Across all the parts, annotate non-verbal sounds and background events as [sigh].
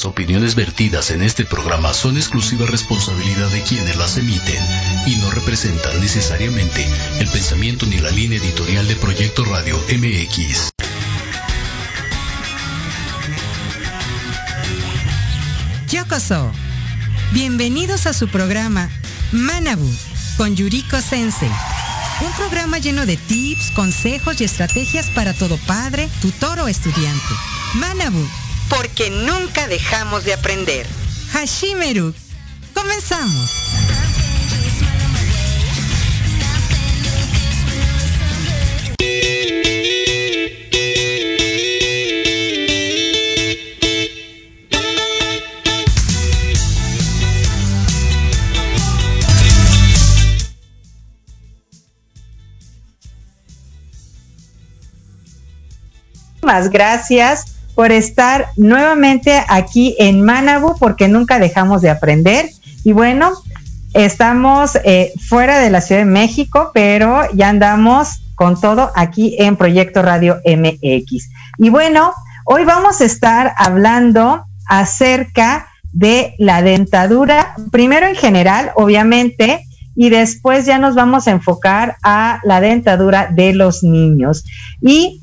Las opiniones vertidas en este programa son exclusiva responsabilidad de quienes las emiten y no representan necesariamente el pensamiento ni la línea editorial de Proyecto Radio MX. Yokoso. Bienvenidos a su programa Manabu con Yuriko Sensei. Un programa lleno de tips, consejos y estrategias para todo padre, tutor o estudiante. Manabu. Porque nunca dejamos de aprender. Hashimeru. Comenzamos. gracias por estar nuevamente aquí en Manabu porque nunca dejamos de aprender. Y bueno, estamos eh, fuera de la Ciudad de México, pero ya andamos con todo aquí en Proyecto Radio MX. Y bueno, hoy vamos a estar hablando acerca de la dentadura, primero en general, obviamente, y después ya nos vamos a enfocar a la dentadura de los niños. Y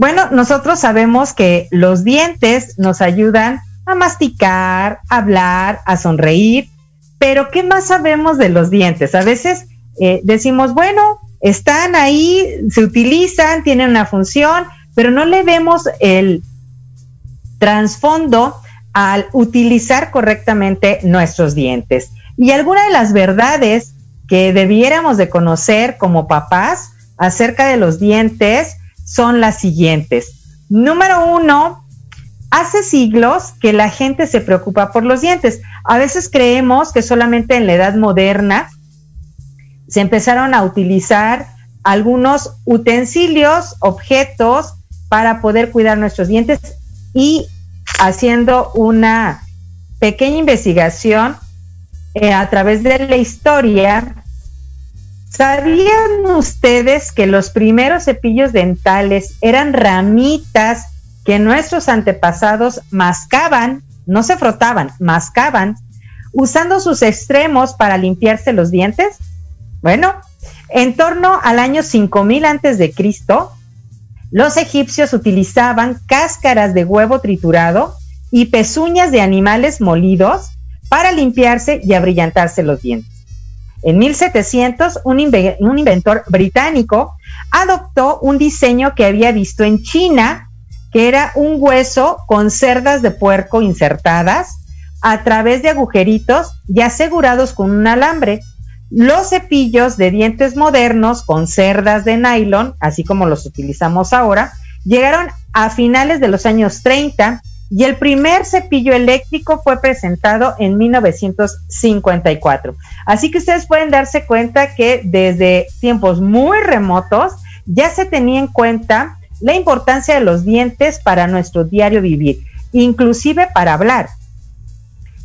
bueno, nosotros sabemos que los dientes nos ayudan a masticar, a hablar, a sonreír, pero ¿qué más sabemos de los dientes? A veces eh, decimos, bueno, están ahí, se utilizan, tienen una función, pero no le vemos el trasfondo al utilizar correctamente nuestros dientes. Y alguna de las verdades que debiéramos de conocer como papás acerca de los dientes son las siguientes. Número uno, hace siglos que la gente se preocupa por los dientes. A veces creemos que solamente en la edad moderna se empezaron a utilizar algunos utensilios, objetos para poder cuidar nuestros dientes y haciendo una pequeña investigación eh, a través de la historia, ¿Sabían ustedes que los primeros cepillos dentales eran ramitas que nuestros antepasados mascaban, no se frotaban, mascaban, usando sus extremos para limpiarse los dientes? Bueno, en torno al año 5000 antes de Cristo, los egipcios utilizaban cáscaras de huevo triturado y pezuñas de animales molidos para limpiarse y abrillantarse los dientes. En 1700, un, inventor británico adoptó un diseño que había visto en China, que era un hueso con cerdas de puerco insertadas a través de agujeritos y asegurados con un alambre. Los cepillos de dientes modernos con cerdas de nylon, así como los utilizamos ahora, llegaron a finales de los años 30 y el primer cepillo eléctrico fue presentado en 1954. Así que ustedes pueden darse cuenta que desde tiempos muy remotos ya se tenía en cuenta la importancia de los dientes para nuestro diario vivir, inclusive para hablar.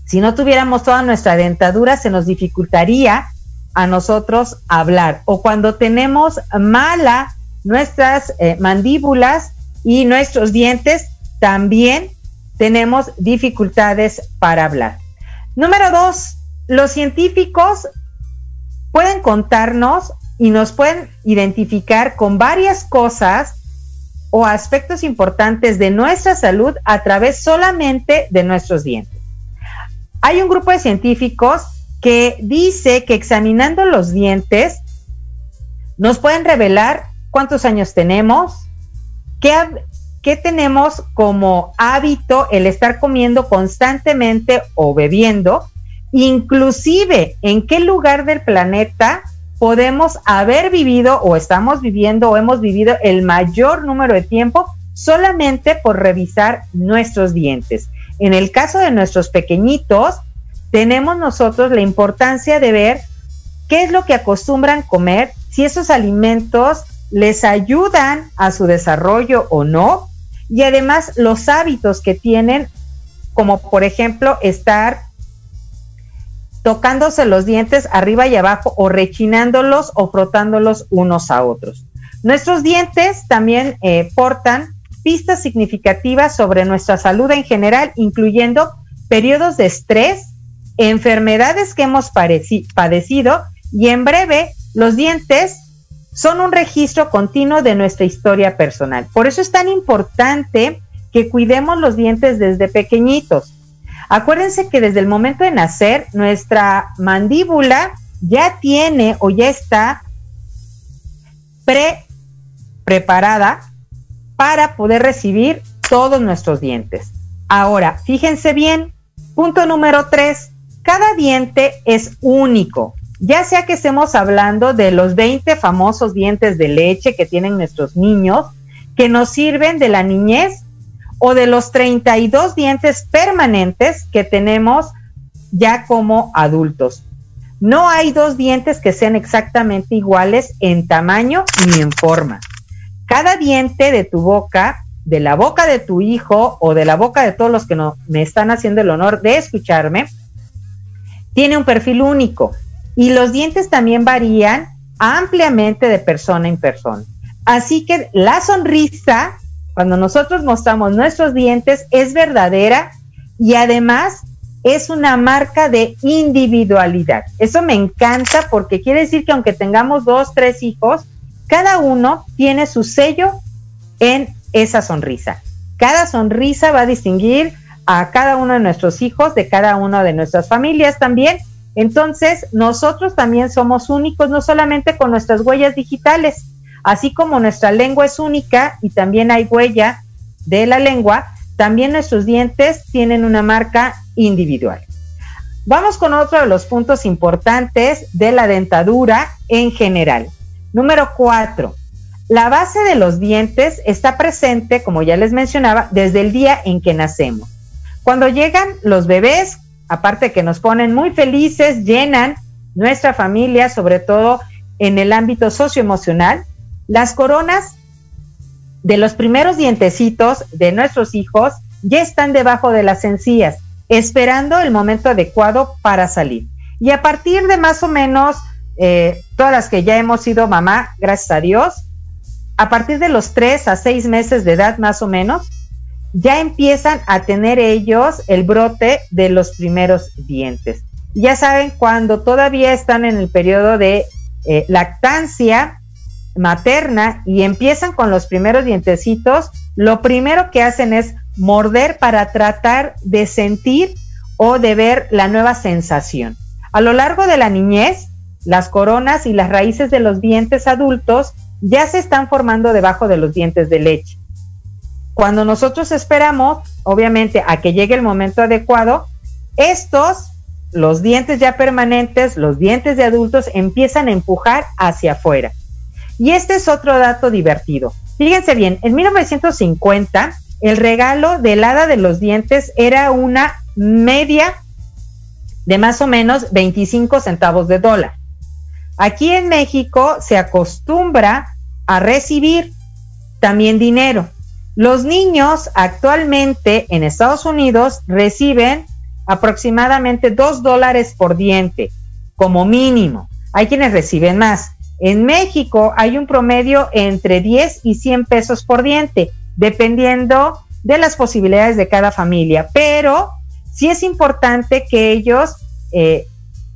Si no tuviéramos toda nuestra dentadura, se nos dificultaría a nosotros hablar. O cuando tenemos mala nuestras eh, mandíbulas y nuestros dientes, también tenemos dificultades para hablar. Número dos, los científicos pueden contarnos y nos pueden identificar con varias cosas o aspectos importantes de nuestra salud a través solamente de nuestros dientes. Hay un grupo de científicos que dice que examinando los dientes nos pueden revelar cuántos años tenemos, qué, ¿qué tenemos como hábito el estar comiendo constantemente o bebiendo? Inclusive, ¿en qué lugar del planeta podemos haber vivido o estamos viviendo o hemos vivido el mayor número de tiempo solamente por revisar nuestros dientes? En el caso de nuestros pequeñitos, tenemos nosotros la importancia de ver qué es lo que acostumbran comer, si esos alimentos les ayudan a su desarrollo o no, y además los hábitos que tienen, como por ejemplo estar tocándose los dientes arriba y abajo o rechinándolos o frotándolos unos a otros. Nuestros dientes también eh, portan pistas significativas sobre nuestra salud en general, incluyendo periodos de estrés, enfermedades que hemos padecido y en breve los dientes son un registro continuo de nuestra historia personal. Por eso es tan importante que cuidemos los dientes desde pequeñitos. Acuérdense que desde el momento de nacer, nuestra mandíbula ya tiene o ya está pre preparada para poder recibir todos nuestros dientes. Ahora, fíjense bien, punto número tres, cada diente es único. Ya sea que estemos hablando de los 20 famosos dientes de leche que tienen nuestros niños, que nos sirven de la niñez, o de los 32 dientes permanentes que tenemos ya como adultos. No hay dos dientes que sean exactamente iguales en tamaño ni en forma. Cada diente de tu boca, de la boca de tu hijo o de la boca de todos los que no, me están haciendo el honor de escucharme, tiene un perfil único y los dientes también varían ampliamente de persona en persona. Así que la sonrisa, cuando nosotros mostramos nuestros dientes, es verdadera y además es una marca de individualidad. Eso me encanta porque quiere decir que aunque tengamos dos, tres hijos, cada uno tiene su sello en esa sonrisa. Cada sonrisa va a distinguir a cada uno de nuestros hijos, de cada una de nuestras familias también. Entonces, nosotros también somos únicos, no solamente con nuestras huellas digitales, así como nuestra lengua es única y también hay huella de la lengua, también nuestros dientes tienen una marca individual. Vamos con otro de los puntos importantes de la dentadura en general. Número cuatro, la base de los dientes está presente, como ya les mencionaba, desde el día en que nacemos. Cuando llegan los bebés, aparte que nos ponen muy felices, llenan nuestra familia, sobre todo en el ámbito socioemocional, las coronas de los primeros dientecitos de nuestros hijos ya están debajo de las encías, esperando el momento adecuado para salir. Y a partir de más o menos eh, todas las que ya hemos sido mamá, gracias a Dios, a partir de los tres a seis meses de edad más o menos, ya empiezan a tener ellos el brote de los primeros dientes. Ya saben, cuando todavía están en el periodo de eh, lactancia materna y empiezan con los primeros dientecitos, lo primero que hacen es morder para tratar de sentir o de ver la nueva sensación. A lo largo de la niñez, las coronas y las raíces de los dientes adultos ya se están formando debajo de los dientes de leche. Cuando nosotros esperamos, obviamente, a que llegue el momento adecuado, estos, los dientes ya permanentes, los dientes de adultos, empiezan a empujar hacia afuera. Y este es otro dato divertido. Fíjense bien, en 1950, el regalo del hada de los dientes era una media de más o menos 25 centavos de dólar. Aquí en México se acostumbra a recibir también dinero. Los niños actualmente en Estados Unidos reciben aproximadamente 2 dólares por diente como mínimo. Hay quienes reciben más. En México hay un promedio entre 10 y 100 pesos por diente, dependiendo de las posibilidades de cada familia. Pero sí es importante que ellos eh,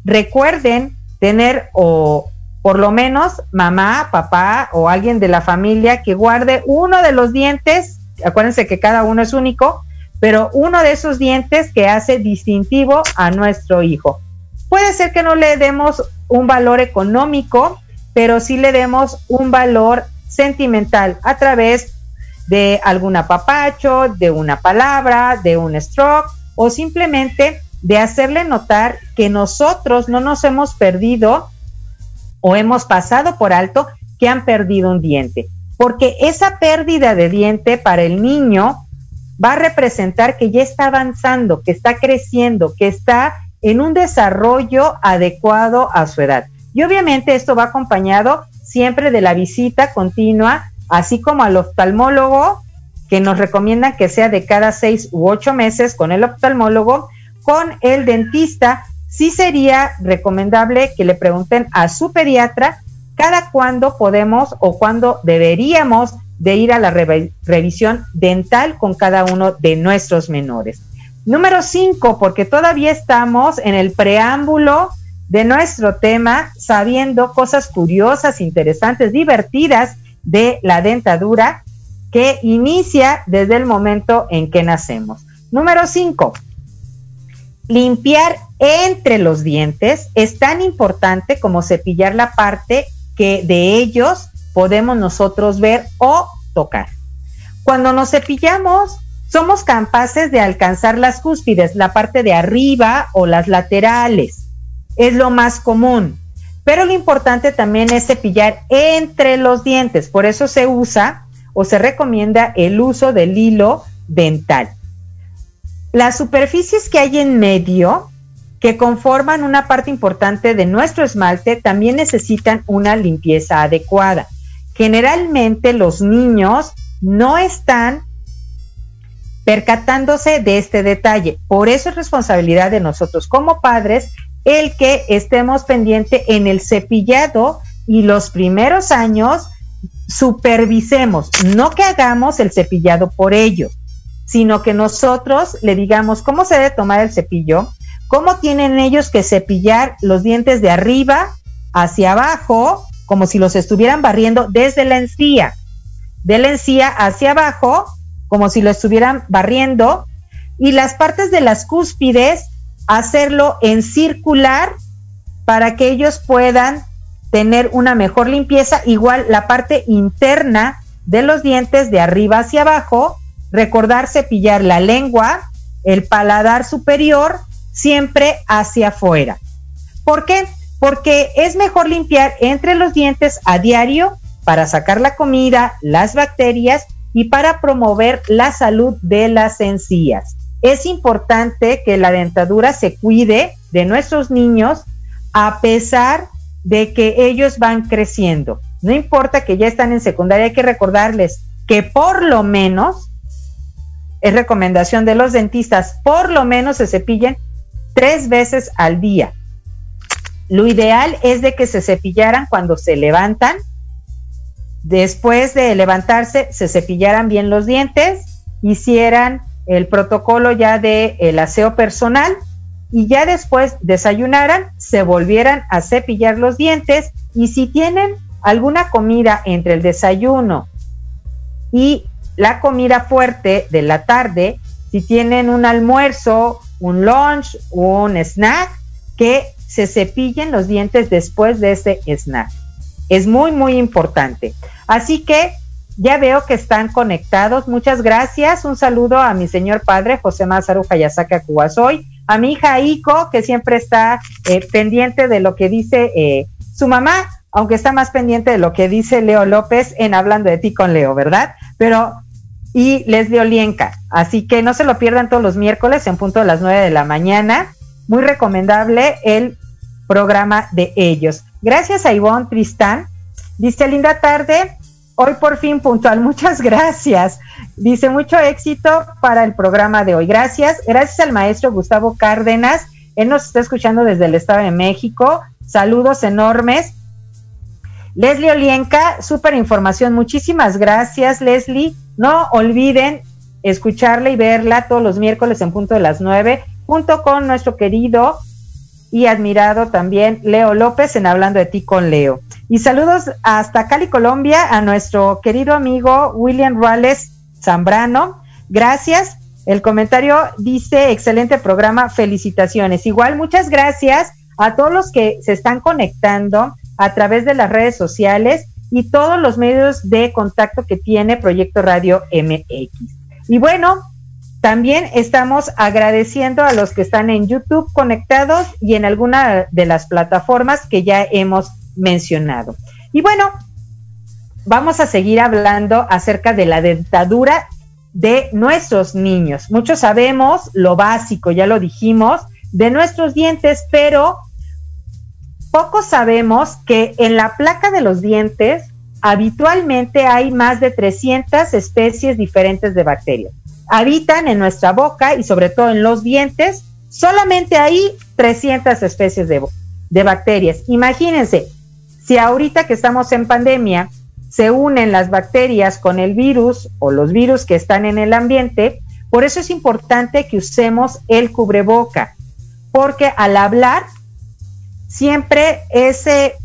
recuerden tener o por lo menos mamá, papá o alguien de la familia que guarde uno de los dientes, acuérdense que cada uno es único, pero uno de esos dientes que hace distintivo a nuestro hijo. Puede ser que no le demos un valor económico, pero sí le demos un valor sentimental a través de algún apapacho, de una palabra, de un stroke o simplemente de hacerle notar que nosotros no nos hemos perdido o hemos pasado por alto que han perdido un diente. Porque esa pérdida de diente para el niño va a representar que ya está avanzando, que está creciendo, que está en un desarrollo adecuado a su edad. Y obviamente esto va acompañado siempre de la visita continua, así como al oftalmólogo, que nos recomiendan que sea de cada seis u ocho meses con el oftalmólogo, con el dentista, sí sería recomendable que le pregunten a su pediatra cada cuándo podemos o cuándo deberíamos de ir a la revisión dental con cada uno de nuestros menores. Número cinco, porque todavía estamos en el preámbulo de nuestro tema, sabiendo cosas curiosas, interesantes, divertidas de la dentadura que inicia desde el momento en que nacemos. Número cinco, limpiar entre los dientes es tan importante como cepillar la parte que de ellos podemos nosotros ver o tocar. Cuando nos cepillamos, somos capaces de alcanzar las cúspides, la parte de arriba o las laterales. Es lo más común. Pero lo importante también es cepillar entre los dientes. Por eso se usa o se recomienda el uso del hilo dental. Las superficies que hay en medio, que conforman una parte importante de nuestro esmalte, también necesitan una limpieza adecuada. Generalmente los niños no están percatándose de este detalle. Por eso es responsabilidad de nosotros como padres el que estemos pendiente en el cepillado y los primeros años supervisemos, no que hagamos el cepillado por ellos, sino que nosotros le digamos cómo se debe tomar el cepillo, cómo tienen ellos que cepillar los dientes de arriba hacia abajo, como si los estuvieran barriendo desde la encía, de la encía hacia abajo como si lo estuvieran barriendo, y las partes de las cúspides hacerlo en circular para que ellos puedan tener una mejor limpieza, igual la parte interna de los dientes de arriba hacia abajo, recordar cepillar la lengua, el paladar superior, siempre hacia afuera. ¿Por qué? Porque es mejor limpiar entre los dientes a diario para sacar la comida, las bacterias y para promover la salud de las encías. Es importante que la dentadura se cuide de nuestros niños a pesar de que ellos van creciendo. No importa que ya están en secundaria, hay que recordarles que por lo menos, es recomendación de los dentistas, por lo menos se cepillen tres veces al día. Lo ideal es de que se cepillaran cuando se levantan, después de levantarse se cepillaran bien los dientes, hicieran el protocolo ya de el aseo personal y ya después desayunaran, se volvieran a cepillar los dientes y si tienen alguna comida entre el desayuno y la comida fuerte de la tarde, si tienen un almuerzo, un lunch, un snack, que se cepillen los dientes después de ese snack. Es muy, muy importante. Así que ya veo que están conectados. Muchas gracias. Un saludo a mi señor padre, José Mazaru Hayasaka Kuwasoy, a mi hija Iko, que siempre está eh, pendiente de lo que dice eh, su mamá, aunque está más pendiente de lo que dice Leo López en Hablando de ti con Leo, ¿verdad? Pero, y Leslie Olienka. Así que no se lo pierdan todos los miércoles en punto de las nueve de la mañana. Muy recomendable el programa de ellos. Gracias a Ivonne Tristán. Dice, linda tarde, hoy por fin puntual. [laughs] Muchas gracias. Dice, mucho éxito para el programa de hoy. Gracias. Gracias al maestro Gustavo Cárdenas. Él nos está escuchando desde el Estado de México. Saludos enormes. Leslie Olienka, súper información. Muchísimas gracias, Leslie. No olviden escucharla y verla todos los miércoles en punto de las nueve, junto con nuestro querido y admirado también Leo López en Hablando de ti con Leo. Y saludos hasta Cali, Colombia, a nuestro querido amigo William Ruales Zambrano. Gracias. El comentario dice, excelente programa, felicitaciones. Igual, muchas gracias a todos los que se están conectando a través de las redes sociales y todos los medios de contacto que tiene Proyecto Radio MX. Y bueno, también estamos agradeciendo a los que están en YouTube conectados y en alguna de las plataformas que ya hemos mencionado. Y bueno, vamos a seguir hablando acerca de la dentadura de nuestros niños. Muchos sabemos lo básico, ya lo dijimos, de nuestros dientes, pero poco sabemos que en la placa de los dientes habitualmente hay más de 300 especies diferentes de bacterias habitan en nuestra boca y sobre todo en los dientes, solamente hay 300 especies de, de bacterias. Imagínense, si ahorita que estamos en pandemia se unen las bacterias con el virus o los virus que están en el ambiente. Por eso es importante que usemos el cubreboca, porque al hablar, siempre ese,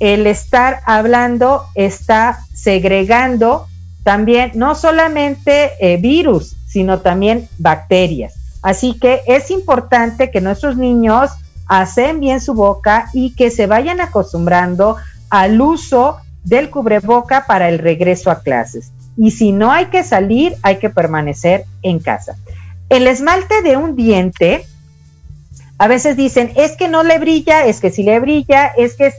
el estar hablando está segregando también no solamente eh, virus, sino también bacterias. Así que es importante que nuestros niños hacen bien su boca y que se vayan acostumbrando al uso del cubreboca para el regreso a clases. Y si no hay que salir, hay que permanecer en casa. El esmalte de un diente, a veces dicen, es que no le brilla, es que si le brilla, es que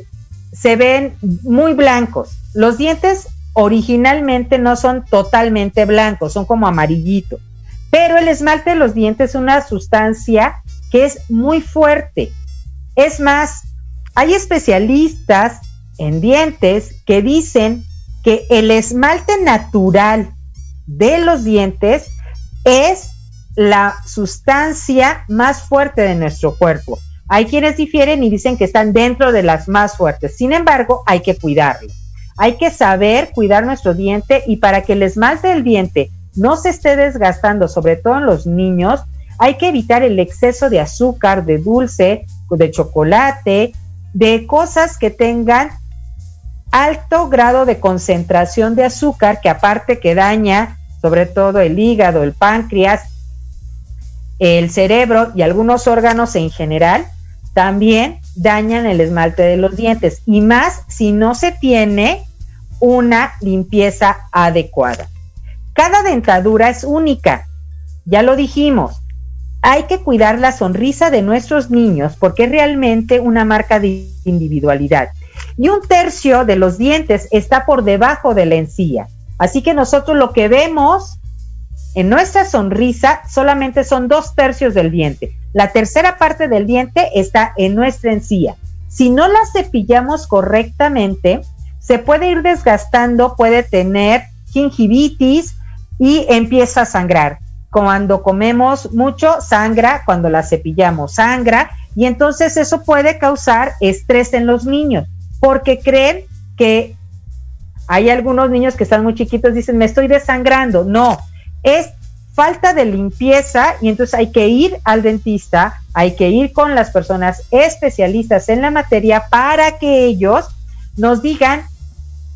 se ven muy blancos. Los dientes originalmente no son totalmente blancos, son como amarillitos. Pero el esmalte de los dientes es una sustancia que es muy fuerte. Es más, hay especialistas en dientes que dicen que el esmalte natural de los dientes es la sustancia más fuerte de nuestro cuerpo. Hay quienes difieren y dicen que están dentro de las más fuertes. Sin embargo, hay que cuidarlo. Hay que saber cuidar nuestro diente y para que el esmalte del diente no se esté desgastando, sobre todo en los niños, hay que evitar el exceso de azúcar, de dulce, de chocolate, de cosas que tengan alto grado de concentración de azúcar, que aparte que daña sobre todo el hígado, el páncreas, el cerebro y algunos órganos en general, también dañan el esmalte de los dientes y más si no se tiene una limpieza adecuada. Cada dentadura es única, ya lo dijimos. Hay que cuidar la sonrisa de nuestros niños porque es realmente una marca de individualidad. Y un tercio de los dientes está por debajo de la encía. Así que nosotros lo que vemos en nuestra sonrisa solamente son dos tercios del diente. La tercera parte del diente está en nuestra encía. Si no la cepillamos correctamente, se puede ir desgastando, puede tener gingivitis y empieza a sangrar. Cuando comemos mucho, sangra, cuando la cepillamos, sangra, y entonces eso puede causar estrés en los niños, porque creen que hay algunos niños que están muy chiquitos, dicen, me estoy desangrando. No, es falta de limpieza y entonces hay que ir al dentista, hay que ir con las personas especialistas en la materia para que ellos nos digan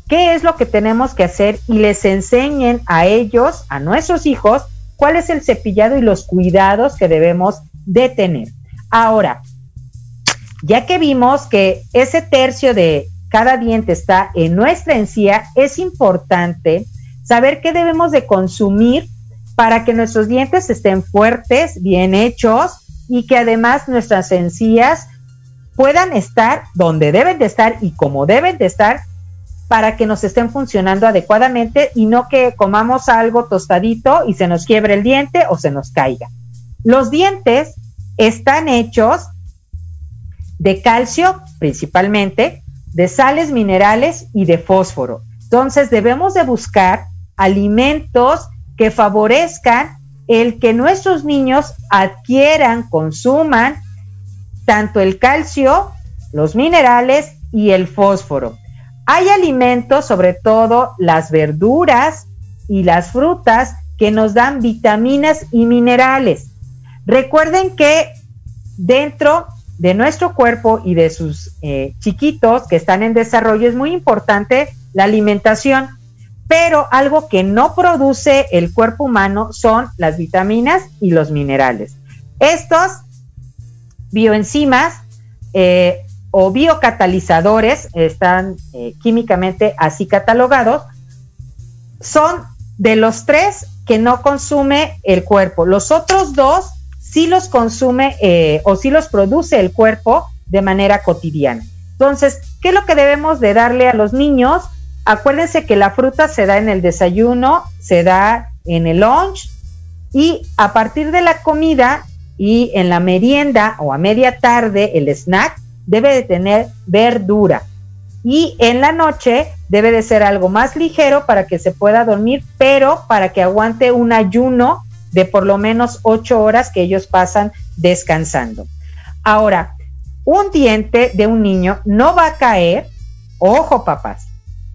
qué es lo que tenemos que hacer y les enseñen a ellos, a nuestros hijos, cuál es el cepillado y los cuidados que debemos de tener. Ahora, ya que vimos que ese tercio de cada diente está en nuestra encía, es importante saber qué debemos de consumir para que nuestros dientes estén fuertes, bien hechos y que además nuestras encías puedan estar donde deben de estar y como deben de estar para que nos estén funcionando adecuadamente y no que comamos algo tostadito y se nos quiebre el diente o se nos caiga. Los dientes están hechos de calcio principalmente, de sales minerales y de fósforo. Entonces debemos de buscar alimentos que favorezcan el que nuestros niños adquieran, consuman tanto el calcio, los minerales y el fósforo. Hay alimentos, sobre todo las verduras y las frutas, que nos dan vitaminas y minerales. Recuerden que dentro de nuestro cuerpo y de sus eh, chiquitos que están en desarrollo es muy importante la alimentación, pero algo que no produce el cuerpo humano son las vitaminas y los minerales. Estos bioenzimas eh, o biocatalizadores, están eh, químicamente así catalogados, son de los tres que no consume el cuerpo. Los otros dos sí los consume eh, o sí los produce el cuerpo de manera cotidiana. Entonces, ¿qué es lo que debemos de darle a los niños? Acuérdense que la fruta se da en el desayuno, se da en el lunch y a partir de la comida y en la merienda o a media tarde el snack debe de tener verdura. Y en la noche debe de ser algo más ligero para que se pueda dormir, pero para que aguante un ayuno de por lo menos ocho horas que ellos pasan descansando. Ahora, un diente de un niño no va a caer, ojo papás,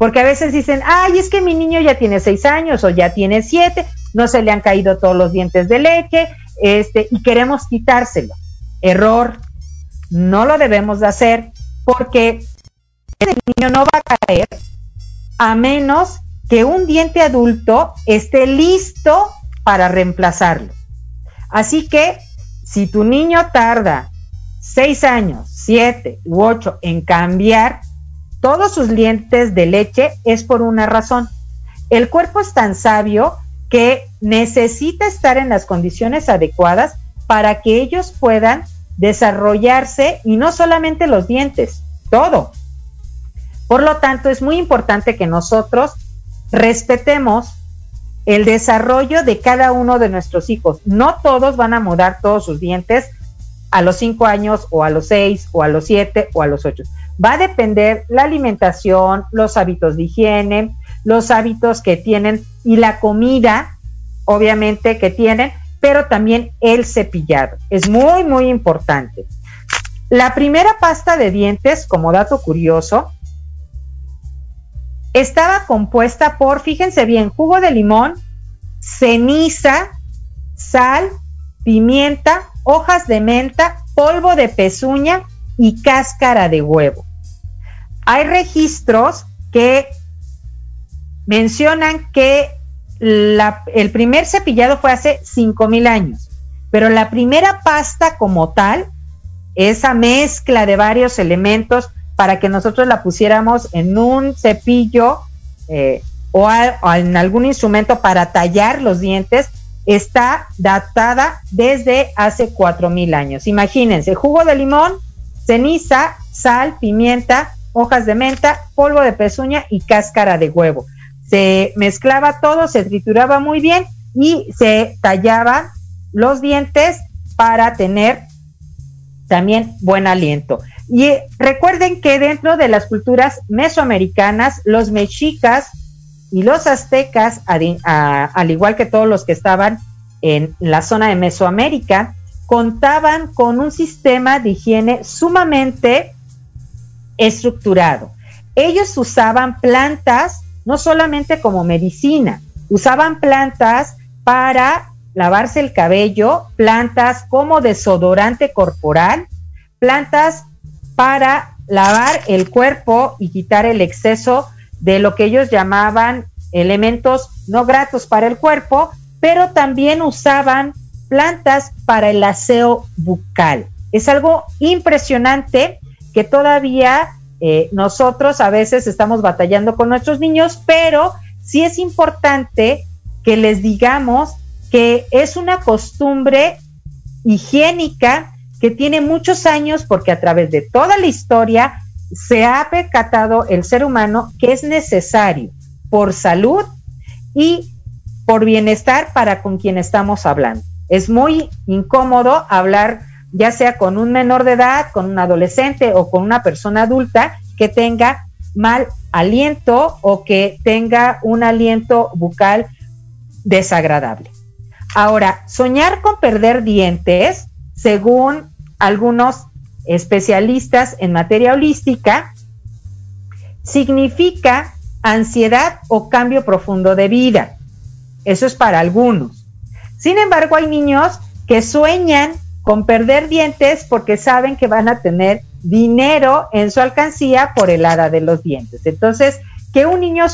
porque a veces dicen, ay, es que mi niño ya tiene seis años o ya tiene siete, no se le han caído todos los dientes de leche, este, y queremos quitárselo. Error, no lo debemos de hacer porque ese niño no va a caer a menos que un diente adulto esté listo para reemplazarlo. Así que si tu niño tarda seis años, siete u ocho en cambiar todos sus dientes de leche, es por una razón. El cuerpo es tan sabio que necesita estar en las condiciones adecuadas para que ellos puedan desarrollarse y no solamente los dientes, todo. Por lo tanto, es muy importante que nosotros respetemos el desarrollo de cada uno de nuestros hijos. No todos van a mudar todos sus dientes a los cinco años o a los seis o a los siete o a los ocho. Va a depender la alimentación, los hábitos de higiene, los hábitos que tienen y la comida, obviamente, que tienen, pero también el cepillado. Es muy, muy importante. La primera pasta de dientes, como dato curioso, estaba compuesta por, fíjense bien, jugo de limón, ceniza, sal, pimienta, hojas de menta, polvo de pezuña y cáscara de huevo. Hay registros que mencionan que el primer cepillado fue hace 5000 años, pero la primera pasta como tal, esa mezcla de varios elementos, para que nosotros la pusiéramos en un cepillo eh, o, en algún instrumento para tallar los dientes, está datada desde hace cuatro mil años. Imagínense, jugo de limón, ceniza, sal, pimienta, hojas de menta, polvo de pezuña y cáscara de huevo. Se mezclaba todo, se trituraba muy bien y se tallaban los dientes para tener también buen aliento. Y eh, recuerden que dentro de las culturas mesoamericanas, los mexicas y los aztecas, al igual que todos los que estaban en la zona de Mesoamérica, contaban con un sistema de higiene sumamente estructurado. Ellos usaban plantas no solamente como medicina, usaban plantas para lavarse el cabello, plantas como desodorante corporal, plantas para lavar el cuerpo y quitar el exceso de lo que ellos llamaban elementos no gratos para el cuerpo, pero también usaban plantas para el aseo bucal. Es algo impresionante que todavía eh, nosotros a veces estamos batallando con nuestros niños, pero sí es importante que les digamos que es una costumbre higiénica que tiene muchos años porque a través de toda la historia se ha percatado el ser humano que es necesario por salud y por bienestar para con quien estamos hablando. Es muy incómodo hablar ya sea con un menor de edad, con un adolescente o con una persona adulta que tenga mal aliento o que tenga un aliento bucal desagradable. Ahora, soñar con perder dientes, según algunos especialistas en materia holística, significa ansiedad o cambio profundo de vida. Eso es para algunos. Sin embargo, hay niños que sueñan con perder dientes porque saben que van a tener dinero en su alcancía por el hada de los dientes. Entonces, que un niño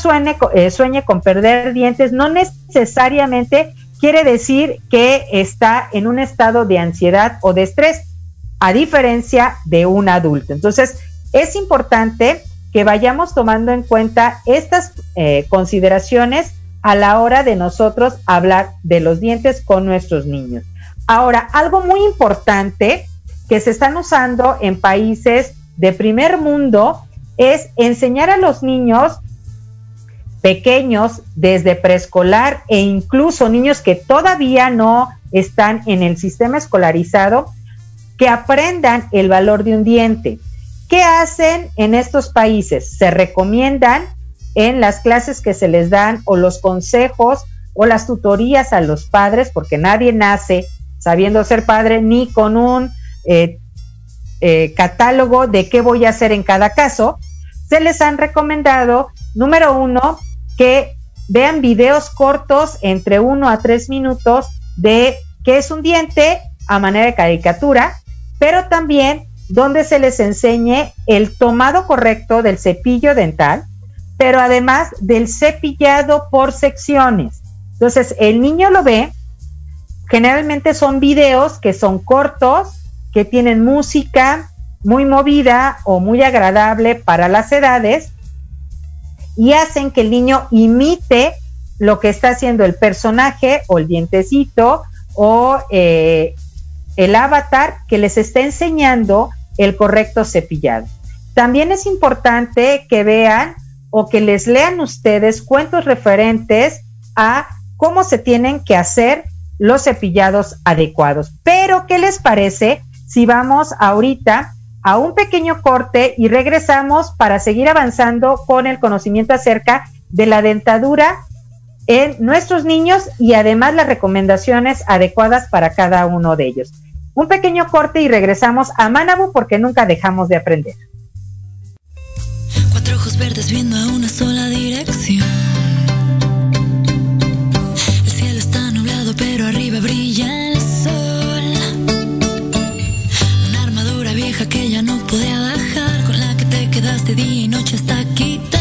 eh, sueñe con perder dientes no necesariamente quiere decir que está en un estado de ansiedad o de estrés a diferencia de un adulto. Entonces, es importante que vayamos tomando en cuenta estas eh, consideraciones a la hora de nosotros hablar de los dientes con nuestros niños. Ahora, algo muy importante que se están usando en países de primer mundo es enseñar a los niños pequeños desde preescolar e incluso niños que todavía no están en el sistema escolarizado que aprendan el valor de un diente. ¿Qué hacen en estos países? Se recomiendan en las clases que se les dan o los consejos o las tutorías a los padres, porque nadie nace sabiendo ser padre ni con un eh, eh, catálogo de qué voy a hacer en cada caso, se les han recomendado número uno, que vean videos cortos entre uno a tres minutos de qué es un diente a manera de caricatura, pero también donde se les enseñe el tomado correcto del cepillo dental, pero además del cepillado por secciones. Entonces, el niño lo ve, generalmente son videos que son cortos, que tienen música muy movida o muy agradable para las edades y hacen que el niño imite lo que está haciendo el personaje o el dientecito o eh, el avatar que les está enseñando el correcto cepillado. También es importante que vean o que les lean ustedes cuentos referentes a cómo se tienen que hacer los cepillados adecuados. Pero, ¿qué les parece si vamos ahorita a un pequeño corte y regresamos para seguir avanzando con el conocimiento acerca de la dentadura en nuestros niños y además las recomendaciones adecuadas para cada uno de ellos. Un pequeño corte y regresamos a Manabu porque nunca dejamos de aprender. Cuatro ojos verdes viendo a una sola dirección. Quedaste día y noche hasta quitar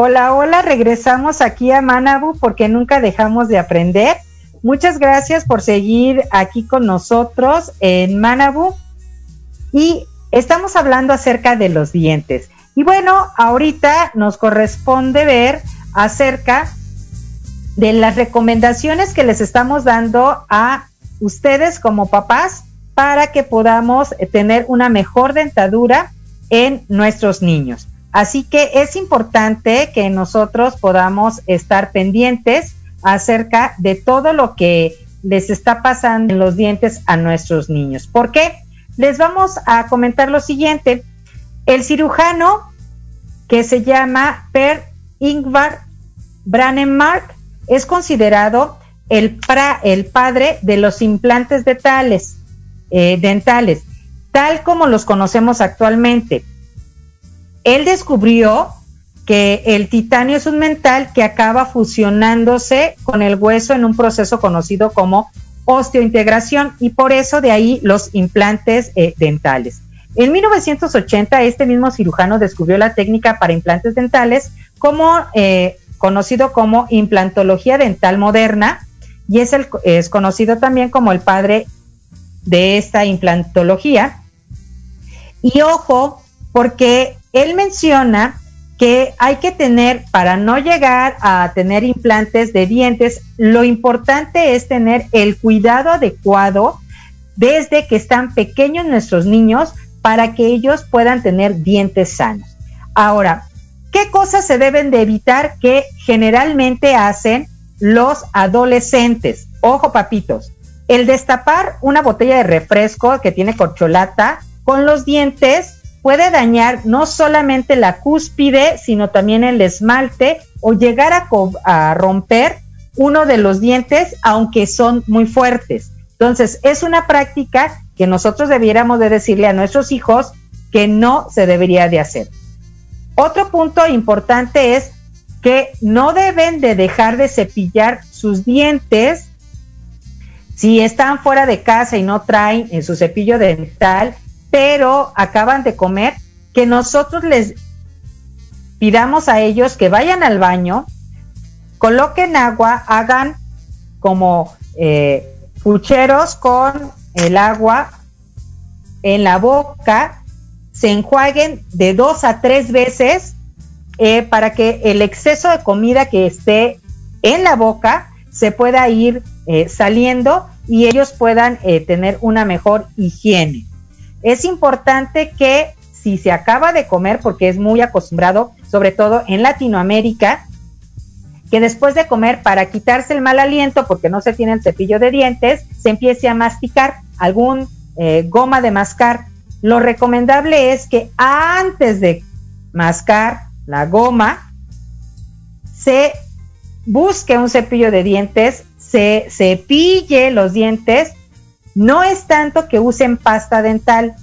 Hola, hola, regresamos aquí a Manabu porque nunca dejamos de aprender. Muchas gracias por seguir aquí con nosotros en Manabu. Y estamos hablando acerca de los dientes. Y bueno, ahorita nos corresponde ver acerca de las recomendaciones que les estamos dando a ustedes como papás para que podamos tener una mejor dentadura en nuestros niños. Así que es importante que nosotros podamos estar pendientes acerca de todo lo que les está pasando en los dientes a nuestros niños. ¿Por qué? Les vamos a comentar lo siguiente. El cirujano que se llama Per Ingvar Brannemark es considerado el, el padre de los implantes dentales, eh, dentales, tal como los conocemos actualmente. Él descubrió que el titanio es un metal que acaba fusionándose con el hueso en un proceso conocido como osteointegración y por eso de ahí los implantes eh, dentales. En 1980 este mismo cirujano descubrió la técnica para implantes dentales como eh, conocido como implantología dental moderna y es, el, es conocido también como el padre de esta implantología. Y ojo, porque él menciona que hay que tener, para no llegar a tener implantes de dientes, lo importante es tener el cuidado adecuado desde que están pequeños nuestros niños para que ellos puedan tener dientes sanos. Ahora, ¿qué cosas se deben de evitar que generalmente hacen los adolescentes? Ojo, papitos, el destapar una botella de refresco que tiene corcholata con los dientes puede dañar no solamente la cúspide, sino también el esmalte o llegar a, romper uno de los dientes, aunque son muy fuertes. Entonces, es una práctica que nosotros debiéramos de decirle a nuestros hijos que no se debería de hacer. Otro punto importante es que no deben de dejar de cepillar sus dientes si están fuera de casa y no traen en su cepillo dental pero acaban de comer, que nosotros les pidamos a ellos que vayan al baño, coloquen agua, hagan como eh, pucheros con el agua en la boca, se enjuaguen de dos a tres veces eh, para que el exceso de comida que esté en la boca se pueda ir eh, saliendo y ellos puedan tener una mejor higiene. Es importante que si se acaba de comer, porque es muy acostumbrado, sobre todo en Latinoamérica, que después de comer, para quitarse el mal aliento, porque no se tiene el cepillo de dientes, se empiece a masticar algún eh, goma de mascar. Lo recomendable es que antes de mascar la goma, se busque un cepillo de dientes, se cepille los dientes no es tanto que usen pasta dental,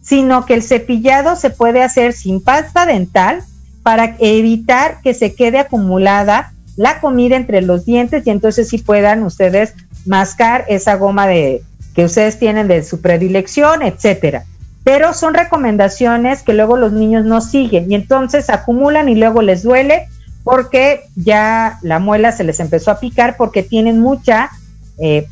sino que el cepillado se puede hacer sin pasta dental para evitar que se quede acumulada la comida entre los dientes y entonces sí puedan ustedes mascar esa goma de que ustedes tienen de su predilección, etcétera. Pero son recomendaciones que luego los niños no siguen y entonces acumulan y luego les duele porque ya la muela se les empezó a picar porque tienen mucha eh,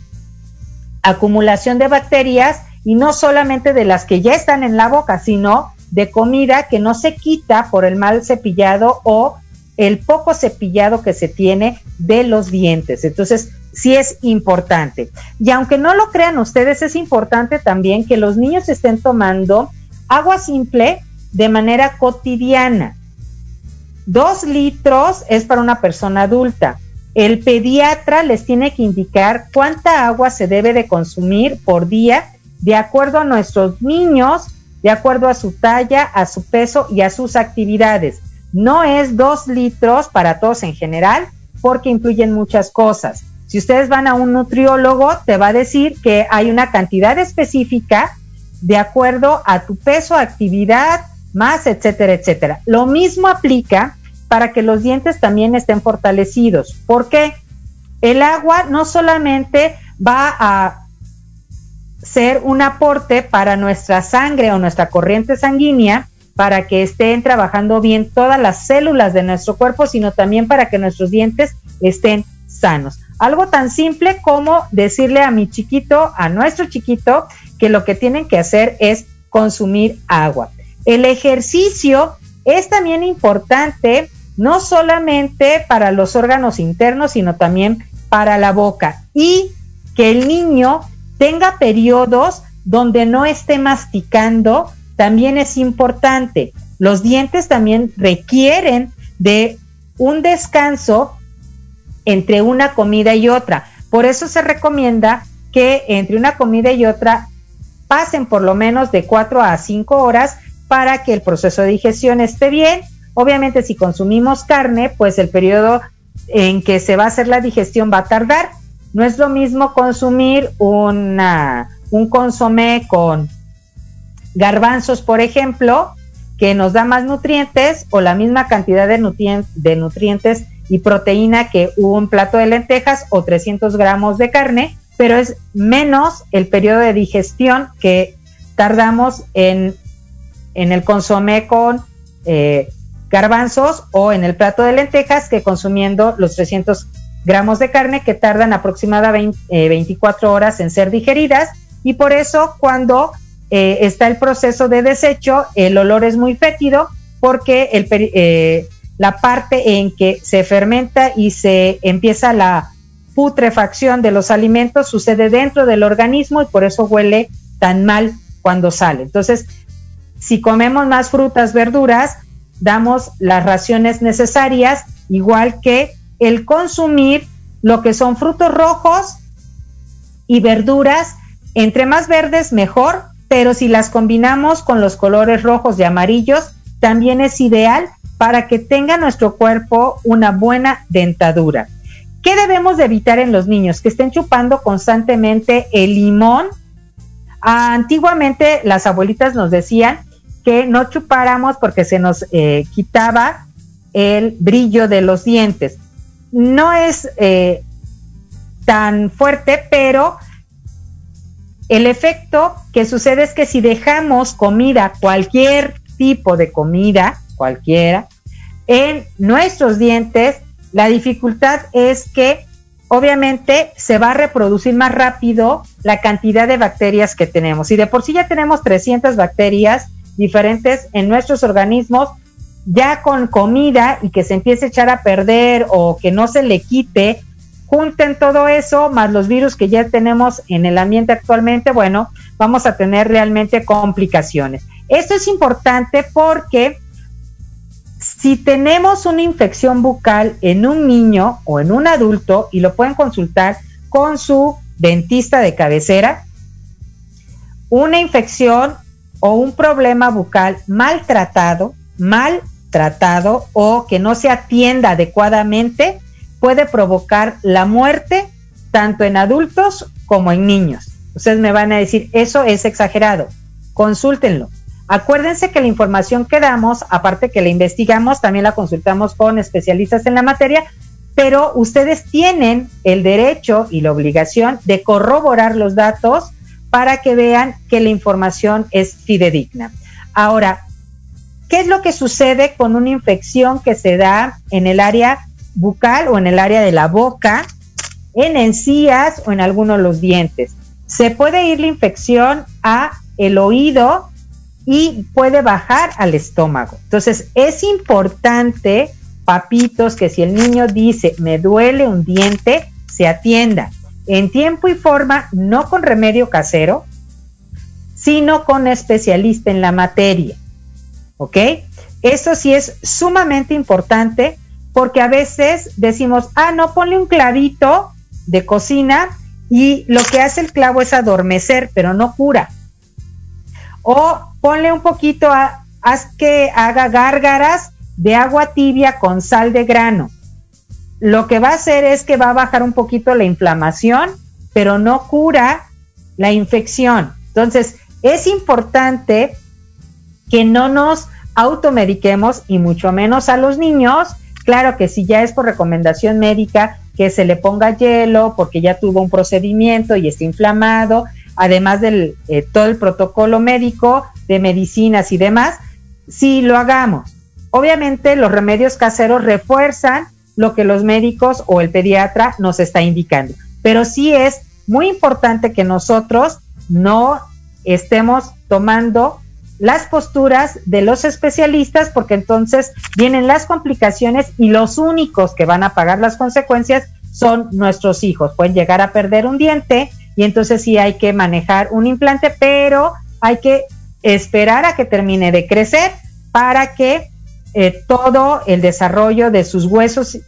acumulación de bacterias y no solamente de las que ya están en la boca, sino de comida que no se quita por el mal cepillado o el poco cepillado que se tiene de los dientes. Entonces, sí es importante. Y aunque no lo crean ustedes, es importante también que los niños estén tomando agua simple de manera cotidiana. Dos litros es para una persona adulta. El pediatra les tiene que indicar cuánta agua se debe de consumir por día de acuerdo a nuestros niños, de acuerdo a su talla, a su peso y a sus actividades. No es dos litros para todos en general porque incluyen muchas cosas. Si ustedes van a un nutriólogo, te va a decir que hay una cantidad específica de acuerdo a tu peso, actividad, más, etcétera, etcétera. Lo mismo aplica para que los dientes también estén fortalecidos. ¿Por qué? El agua no solamente va a ser un aporte para nuestra sangre o nuestra corriente sanguínea, para que estén trabajando bien todas las células de nuestro cuerpo, sino también para que nuestros dientes estén sanos. Algo tan simple como decirle a mi chiquito, a nuestro chiquito, que lo que tienen que hacer es consumir agua. El ejercicio es también importante no solamente para los órganos internos, sino también para la boca. Y que el niño tenga periodos donde no esté masticando también es importante. Los dientes también requieren de un descanso entre una comida y otra. Por eso se recomienda que entre una comida y otra pasen por lo menos de 4 a 5 horas para que el proceso de digestión esté bien. Obviamente si consumimos carne, pues el periodo en que se va a hacer la digestión va a tardar. No es lo mismo consumir un consomé con garbanzos, por ejemplo, que nos da más nutrientes o la misma cantidad de, de nutrientes y proteína que un plato de lentejas o 300 gramos de carne, pero es menos el periodo de digestión que tardamos en, en el consomé con eh, garbanzos o en el plato de lentejas que consumiendo los 300 gramos de carne que tardan aproximadamente 24 eh, horas en ser digeridas y por eso cuando eh, está el proceso de desecho, el olor es muy fétido porque el, la parte en que se fermenta y se empieza la putrefacción de los alimentos sucede dentro del organismo y por eso huele tan mal cuando sale. Entonces, si comemos más frutas, verduras, damos las raciones necesarias, igual que el consumir lo que son frutos rojos y verduras, entre más verdes mejor, pero si las combinamos con los colores rojos y amarillos, también es ideal para que tenga nuestro cuerpo una buena dentadura. ¿Qué debemos de evitar en los niños? Que estén chupando constantemente el limón. Antiguamente las abuelitas nos decían que no chupáramos porque se nos eh, quitaba el brillo de los dientes. No es eh, tan fuerte, pero el efecto que sucede es que si dejamos comida, cualquier tipo de comida, cualquiera, en nuestros dientes, la dificultad es que obviamente se va a reproducir más rápido la cantidad de bacterias que tenemos. Y de por sí ya tenemos 300 bacterias diferentes en nuestros organismos, ya con comida y que se empiece a echar a perder o que no se le quite, junten todo eso más los virus que ya tenemos en el ambiente actualmente, bueno, vamos a tener realmente complicaciones. Esto es importante porque si tenemos una infección bucal en un niño o en un adulto, y lo pueden consultar con su dentista de cabecera, una infección o un problema bucal maltratado, mal tratado o que no se atienda adecuadamente puede provocar la muerte tanto en adultos como en niños. Ustedes me van a decir, eso es exagerado. Consúltenlo. Acuérdense que la información que damos, aparte que la investigamos, también la consultamos con especialistas en la materia, pero ustedes tienen el derecho y la obligación de corroborar los datos para que vean que la información es fidedigna. Ahora, ¿qué es lo que sucede con una infección que se da en el área bucal o en el área de la boca, en encías o en alguno de los dientes? Se puede ir la infección a el oído y puede bajar al estómago. Entonces, es importante, papitos, que si el niño dice, me duele un diente, se atienda en tiempo y forma, no con remedio casero, sino con especialista en la materia. ¿Ok? Eso sí es sumamente importante porque a veces decimos, ah, no, ponle un clavito de cocina y lo que hace el clavo es adormecer, pero no cura. O ponle un poquito, a, haz que haga gárgaras de agua tibia con sal de grano. Lo que va a hacer es que va a bajar un poquito la inflamación, pero no cura la infección. Entonces, es importante que no nos automediquemos y mucho menos a los niños. Claro que si ya es por recomendación médica, que se le ponga hielo porque ya tuvo un procedimiento y está inflamado, además del eh, todo el protocolo médico, de medicinas y demás, si lo hagamos. Obviamente los remedios caseros refuerzan lo que los médicos o el pediatra nos está indicando, pero sí es muy importante que nosotros no estemos tomando las posturas de los especialistas porque entonces vienen las complicaciones y los únicos que van a pagar las consecuencias son nuestros hijos. Pueden llegar a perder un diente y entonces sí hay que manejar un implante, pero hay que esperar a que termine de crecer para que eh, todo el desarrollo de sus huesos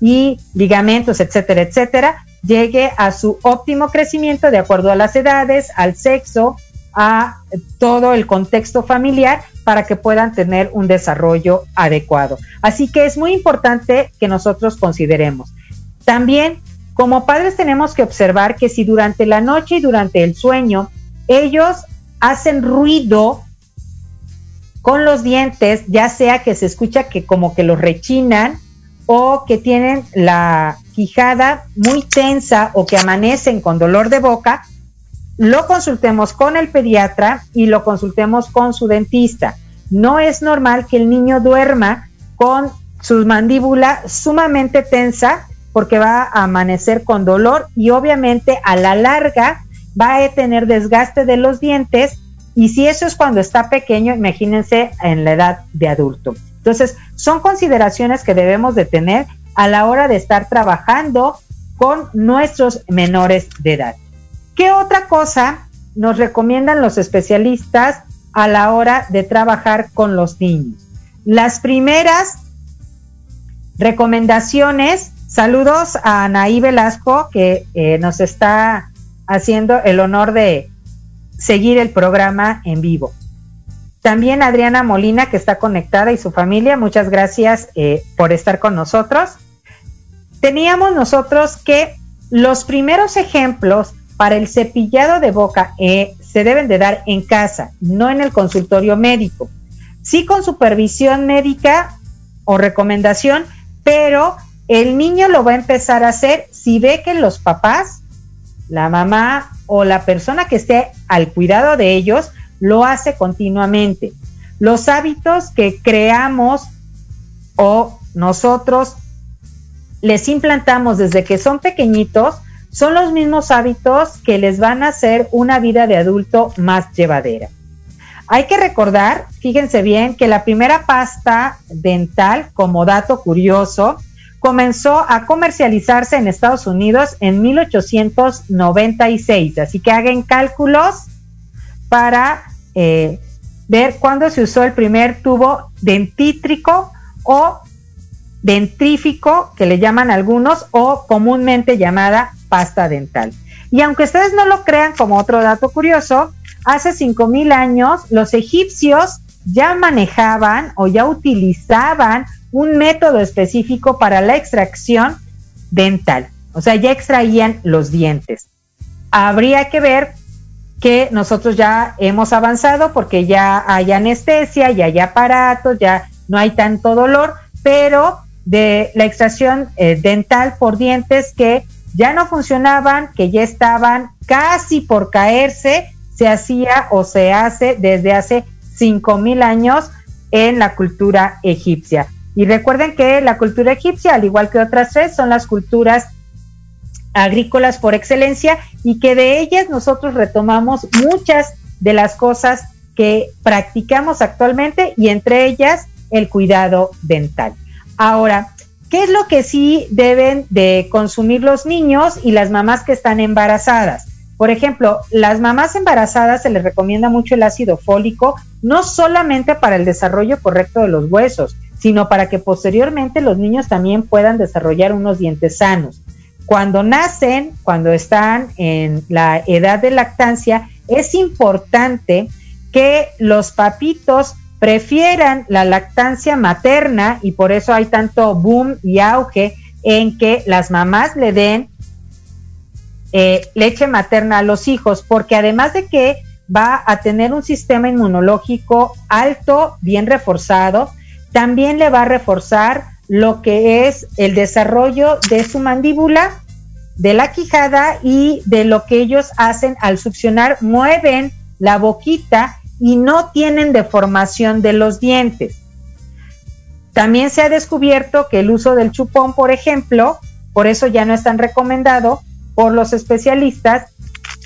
y ligamentos, etcétera, etcétera, llegue a su óptimo crecimiento de acuerdo a las edades, al sexo, a todo el contexto familiar para que puedan tener un desarrollo adecuado. Así que es muy importante que nosotros consideremos. También, como padres tenemos que observar que si durante la noche y durante el sueño ellos hacen ruido con los dientes, ya sea que se escucha que como que los rechinan o que tienen la quijada muy tensa o que amanecen con dolor de boca, lo consultemos con el pediatra y lo consultemos con su dentista. No es normal que el niño duerma con su mandíbula sumamente tensa porque va a amanecer con dolor y obviamente a la larga va a tener desgaste de los dientes y si eso es cuando está pequeño, imagínense en la edad de adulto. Entonces, son consideraciones que debemos de tener a la hora de estar trabajando con nuestros menores de edad. ¿Qué otra cosa nos recomiendan los especialistas a la hora de trabajar con los niños? Las primeras recomendaciones, saludos a Anaí Velasco que eh, nos está haciendo el honor de seguir el programa en vivo. También Adriana Molina, que está conectada, y su familia, muchas gracias eh, por estar con nosotros. Teníamos nosotros que los primeros ejemplos para el cepillado de boca eh, se deben de dar en casa, no en el consultorio médico. Sí con supervisión médica o recomendación, pero el niño lo va a empezar a hacer si ve que los papás, la mamá o la persona que esté al cuidado de ellos lo hace continuamente. Los hábitos que creamos o nosotros les implantamos desde que son pequeñitos son los mismos hábitos que les van a hacer una vida de adulto más llevadera. Hay que recordar, fíjense bien, que la primera pasta dental, como dato curioso, comenzó a comercializarse en Estados Unidos en 1896. Así que hagan cálculos para eh, ver cuándo se usó el primer tubo dentítrico o dentrífico, que le llaman algunos, o comúnmente llamada pasta dental. Y aunque ustedes no lo crean como otro dato curioso, hace 5.000 años los egipcios ya manejaban o ya utilizaban un método específico para la extracción dental. O sea, ya extraían los dientes. Habría que ver que nosotros ya hemos avanzado porque ya hay anestesia, ya hay aparatos, ya no hay tanto dolor, pero de la extracción eh, dental por dientes que ya no funcionaban, que ya estaban casi por caerse, se hacía o se hace desde hace 5.000 años en la cultura egipcia. Y recuerden que la cultura egipcia, al igual que otras tres, son las culturas agrícolas por excelencia y que de ellas nosotros retomamos muchas de las cosas que practicamos actualmente y entre ellas el cuidado dental. Ahora, ¿qué es lo que sí deben de consumir los niños y las mamás que están embarazadas? Por ejemplo, las mamás embarazadas se les recomienda mucho el ácido fólico, no solamente para el desarrollo correcto de los huesos, sino para que posteriormente los niños también puedan desarrollar unos dientes sanos. Cuando nacen, cuando están en la edad de lactancia, es importante que los papitos prefieran la lactancia materna y por eso hay tanto boom y auge en que las mamás le den eh, leche materna a los hijos, porque además de que va a tener un sistema inmunológico alto, bien reforzado, también le va a reforzar lo que es el desarrollo de su mandíbula, de la quijada y de lo que ellos hacen al succionar, mueven la boquita y no tienen deformación de los dientes. También se ha descubierto que el uso del chupón, por ejemplo, por eso ya no es tan recomendado por los especialistas,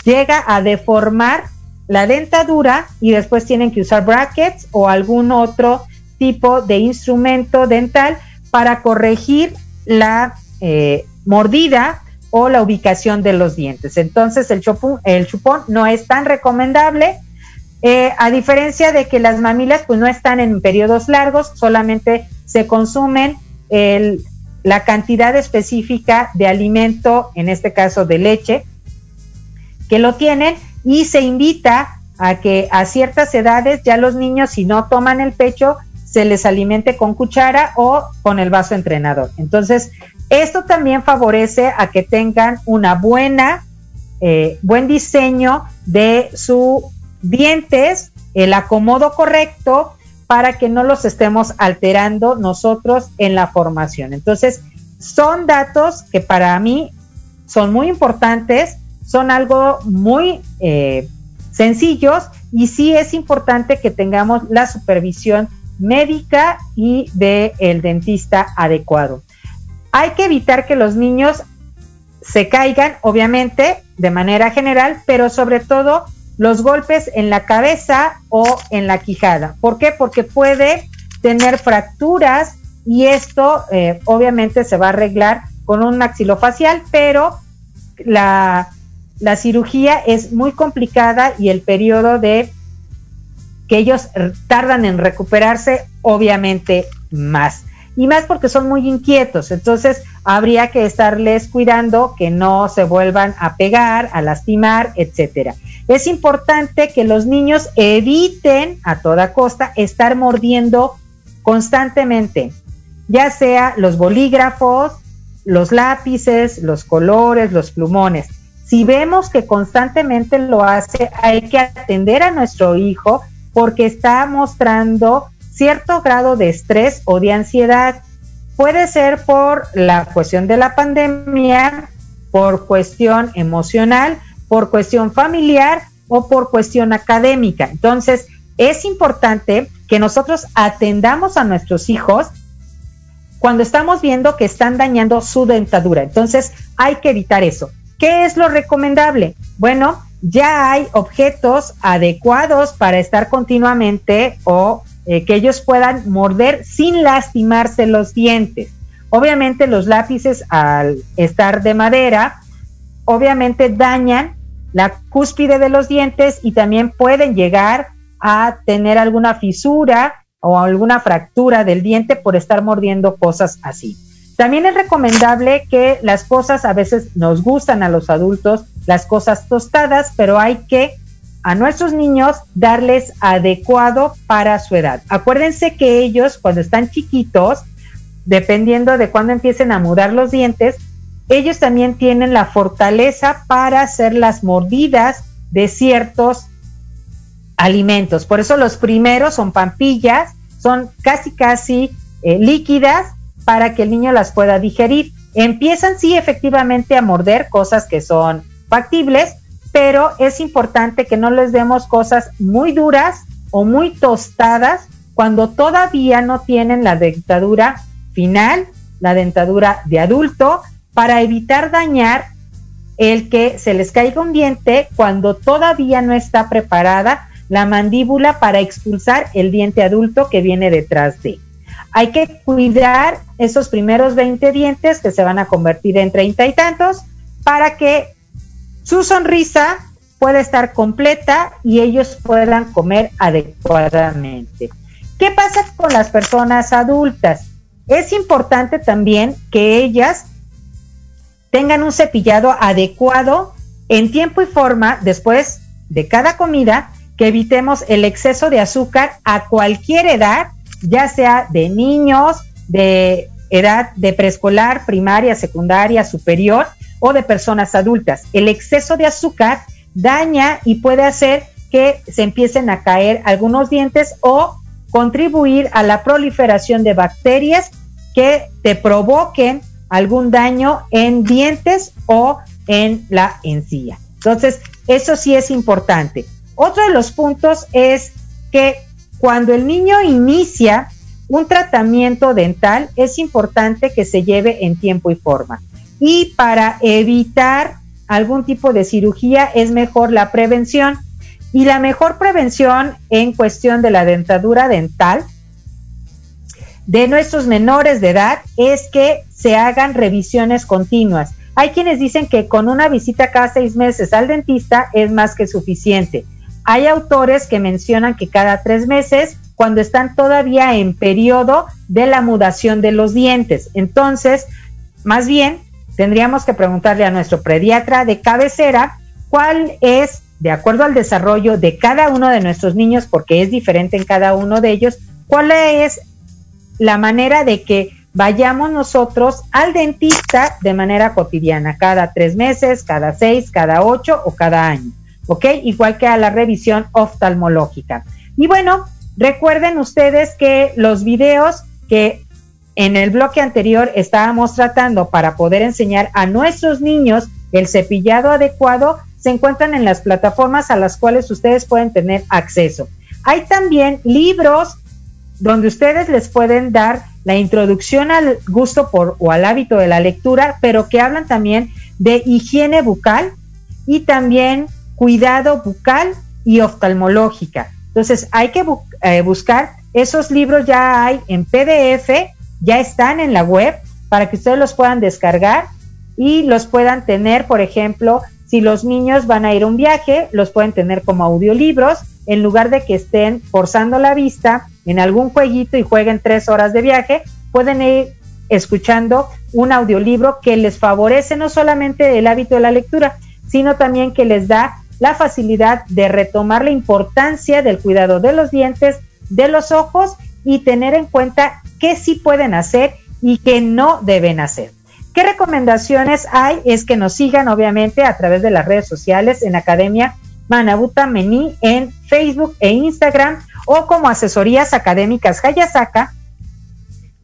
llega a deformar la dentadura y después tienen que usar brackets o algún otro tipo de instrumento dental para corregir la eh, mordida o la ubicación de los dientes. Entonces el chupón, el chupón no es tan recomendable, Eh, a diferencia de que las mamilas pues no están en periodos largos, solamente se consumen la cantidad específica de alimento, en este caso de leche, que lo tienen y se invita a que a ciertas edades ya los niños si no toman el pecho se les alimente con cuchara o con el vaso entrenador. Entonces, esto también favorece a que tengan una buena, eh, buen diseño de sus dientes, el acomodo correcto para que no los estemos alterando nosotros en la formación. Entonces, son datos que para mí son muy importantes, son algo muy eh, sencillos y sí es importante que tengamos la supervisión médica y del el dentista adecuado. Hay que evitar que los niños se caigan, obviamente, de manera general, pero sobre todo los golpes en la cabeza o en la quijada. ¿Por qué? Porque puede tener fracturas y esto eh, obviamente se va a arreglar con un maxilofacial, pero la, la cirugía es muy complicada y el periodo de que ellos tardan en recuperarse, obviamente más. Y más porque son muy inquietos, entonces habría que estarles cuidando que no se vuelvan a pegar, a lastimar, etcétera. Es importante que los niños eviten a toda costa estar mordiendo constantemente, ya sea los bolígrafos, los lápices, los colores, los plumones. Si vemos que constantemente lo hace, hay que atender a nuestro hijo porque está mostrando cierto grado de estrés o de ansiedad. Puede ser por la cuestión de la pandemia, por cuestión emocional, por cuestión familiar o por cuestión académica. Entonces, es importante que nosotros atendamos a nuestros hijos cuando estamos viendo que están dañando su dentadura. Entonces, hay que evitar eso. ¿Qué es lo recomendable? Bueno, ya hay objetos adecuados para estar continuamente o eh, que ellos puedan morder sin lastimarse los dientes. Obviamente los lápices al estar de madera, obviamente dañan la cúspide de los dientes y también pueden llegar a tener alguna fisura o alguna fractura del diente por estar mordiendo cosas así. También es recomendable que las cosas a veces nos gustan a los adultos, las cosas tostadas, pero hay que a nuestros niños darles adecuado para su edad. Acuérdense que ellos cuando están chiquitos, dependiendo de cuándo empiecen a mudar los dientes, ellos también tienen la fortaleza para hacer las mordidas de ciertos alimentos. Por eso los primeros son pampillas, son casi casi eh, líquidas para que el niño las pueda digerir. Empiezan sí efectivamente a morder cosas que son factibles, pero es importante que no les demos cosas muy duras o muy tostadas cuando todavía no tienen la dentadura final, la dentadura de adulto, para evitar dañar el que se les caiga un diente cuando todavía no está preparada la mandíbula para expulsar el diente adulto que viene detrás de. Hay que cuidar esos primeros 20 dientes que se van a convertir en treinta y tantos para que su sonrisa pueda estar completa y ellos puedan comer adecuadamente. ¿Qué pasa con las personas adultas? Es importante también que ellas tengan un cepillado adecuado en tiempo y forma después de cada comida, que evitemos el exceso de azúcar a cualquier edad ya sea de niños, de edad de preescolar, primaria, secundaria, superior o de personas adultas. El exceso de azúcar daña y puede hacer que se empiecen a caer algunos dientes o contribuir a la proliferación de bacterias que te provoquen algún daño en dientes o en la encía. Entonces, eso sí es importante. Otro de los puntos es que cuando el niño inicia un tratamiento dental, es importante que se lleve en tiempo y forma. Y para evitar algún tipo de cirugía es mejor la prevención. Y la mejor prevención en cuestión de la dentadura dental de nuestros menores de edad es que se hagan revisiones continuas. Hay quienes dicen que con una visita cada seis meses al dentista es más que suficiente hay autores que mencionan que cada tres meses, cuando están todavía en periodo de la mudación de los dientes. Entonces, más bien, tendríamos que preguntarle a nuestro pediatra de cabecera cuál es, de acuerdo al desarrollo de cada uno de nuestros niños, porque es diferente en cada uno de ellos, cuál es la manera de que vayamos nosotros al dentista de manera cotidiana, cada tres meses, cada seis, cada ocho o cada año, ¿ok? Igual que a la revisión oftalmológica. Y bueno, recuerden ustedes que los videos que en el bloque anterior estábamos tratando para poder enseñar a nuestros niños el cepillado adecuado se encuentran en las plataformas a las cuales ustedes pueden tener acceso. Hay también libros donde ustedes les pueden dar la introducción al gusto por o al hábito de la lectura, pero que hablan también de higiene bucal y también cuidado bucal y oftalmológica. Entonces hay que eh, buscar esos libros ya hay en PDF, ya están en la web para que ustedes los puedan descargar y los puedan tener, por ejemplo, si los niños van a ir a un viaje, los pueden tener como audiolibros en lugar de que estén forzando la vista en algún jueguito y jueguen tres horas de viaje, pueden ir escuchando un audiolibro que les favorece no solamente el hábito de la lectura, sino también que les da la facilidad de retomar la importancia del cuidado de los dientes, de los ojos y tener en cuenta qué sí pueden hacer y qué no deben hacer. ¿Qué recomendaciones hay? Es que nos sigan obviamente a través de las redes sociales en Academia Manabuta Mení en Facebook e Instagram o como asesorías académicas Hayasaka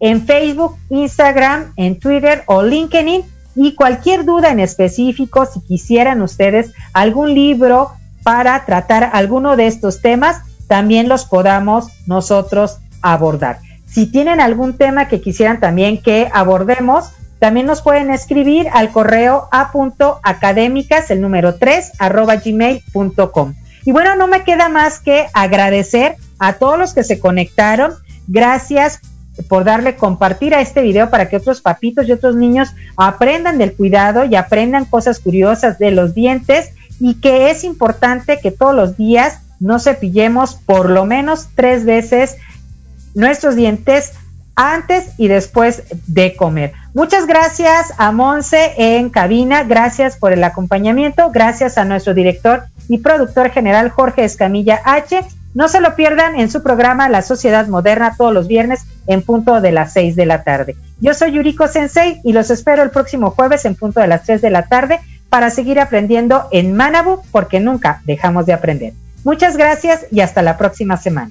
en Facebook, Instagram, en Twitter o LinkedIn y cualquier duda en específico, si quisieran ustedes algún libro para tratar alguno de estos temas, también los podamos nosotros abordar. Si tienen algún tema que quisieran también que abordemos, también nos pueden escribir al correo a.académicas, el número 3, arroba gmail.com. Y bueno, no me queda más que agradecer a todos los que se conectaron. Gracias por darle compartir a este video para que otros papitos y otros niños aprendan del cuidado y aprendan cosas curiosas de los dientes y que es importante que todos los días nos cepillemos por lo menos tres veces nuestros dientes antes y después de comer. Muchas gracias a Monse en cabina, gracias por el acompañamiento, gracias a nuestro director y productor general Jorge Escamilla H. No se lo pierdan en su programa La Sociedad Moderna todos los viernes en punto de las 6 de la tarde. Yo soy Yuriko Sensei y los espero el próximo jueves en punto de las 3 de la tarde para seguir aprendiendo en Manabu porque nunca dejamos de aprender. Muchas gracias y hasta la próxima semana.